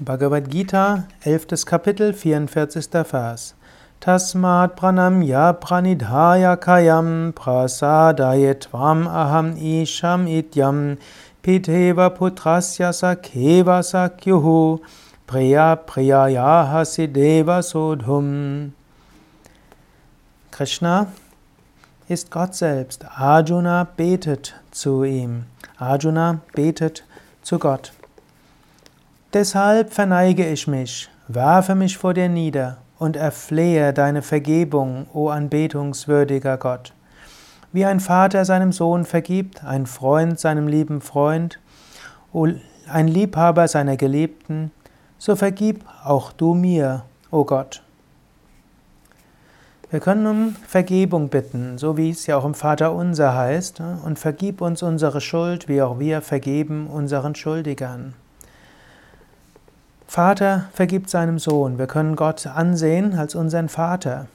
Bhagavad Gita, 11. Kapitel, 44. Vers. Tasmat pranamya pranidhaya kayam prasadayetvam aham isham ityam piteva putrasya sakeva sakyuhu priya priyayaha sideva sodhum. Krishna ist Gott selbst. Arjuna betet zu ihm. Arjuna betet zu Gott. Deshalb verneige ich mich, werfe mich vor dir nieder und erflehe deine Vergebung, o anbetungswürdiger Gott. Wie ein Vater seinem Sohn vergibt, ein Freund seinem lieben Freund, ein Liebhaber seiner Geliebten, so vergib auch du mir, o Gott. Wir können um Vergebung bitten, so wie es ja auch im Vater unser heißt, und vergib uns unsere Schuld, wie auch wir vergeben unseren Schuldigern. Vater vergibt seinem Sohn. Wir können Gott ansehen als unseren Vater.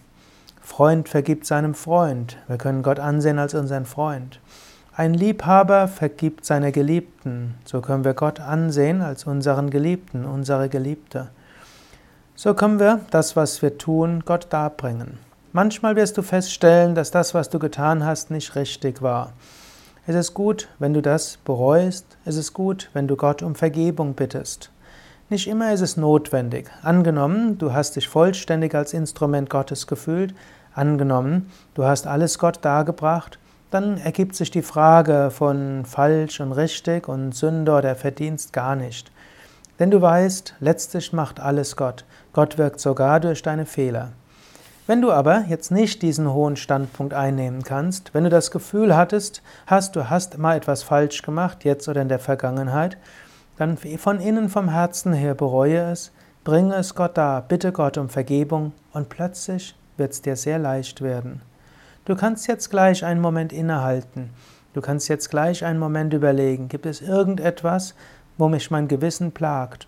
Freund vergibt seinem Freund. Wir können Gott ansehen als unseren Freund. Ein Liebhaber vergibt seiner Geliebten. So können wir Gott ansehen als unseren Geliebten, unsere Geliebte. So können wir das, was wir tun, Gott darbringen. Manchmal wirst du feststellen, dass das, was du getan hast, nicht richtig war. Es ist gut, wenn du das bereust. Es ist gut, wenn du Gott um Vergebung bittest. Nicht immer ist es notwendig. Angenommen, du hast dich vollständig als Instrument Gottes gefühlt, angenommen, du hast alles Gott dargebracht, dann ergibt sich die Frage von falsch und richtig und Sünde oder Verdienst gar nicht. Denn du weißt, letztlich macht alles Gott. Gott wirkt sogar durch deine Fehler. Wenn du aber jetzt nicht diesen hohen Standpunkt einnehmen kannst, wenn du das Gefühl hattest, hast, du hast mal etwas falsch gemacht, jetzt oder in der Vergangenheit, dann von innen vom Herzen her bereue es, bringe es Gott dar, bitte Gott um Vergebung und plötzlich wird es dir sehr leicht werden. Du kannst jetzt gleich einen Moment innehalten. Du kannst jetzt gleich einen Moment überlegen, gibt es irgendetwas, wo mich mein Gewissen plagt,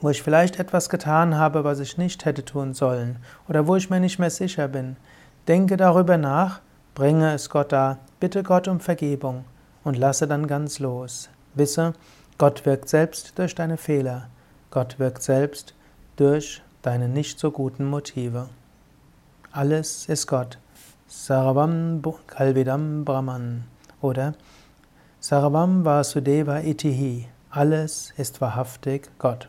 wo ich vielleicht etwas getan habe, was ich nicht hätte tun sollen oder wo ich mir nicht mehr sicher bin. Denke darüber nach, bringe es Gott dar, bitte Gott um Vergebung und lasse dann ganz los. Wisse, Gott wirkt selbst durch deine Fehler. Gott wirkt selbst durch deine nicht so guten Motive. Alles ist Gott. Sarvam Kalvidam Brahman. Oder Sarvam Vasudeva Itihi. Alles ist wahrhaftig Gott.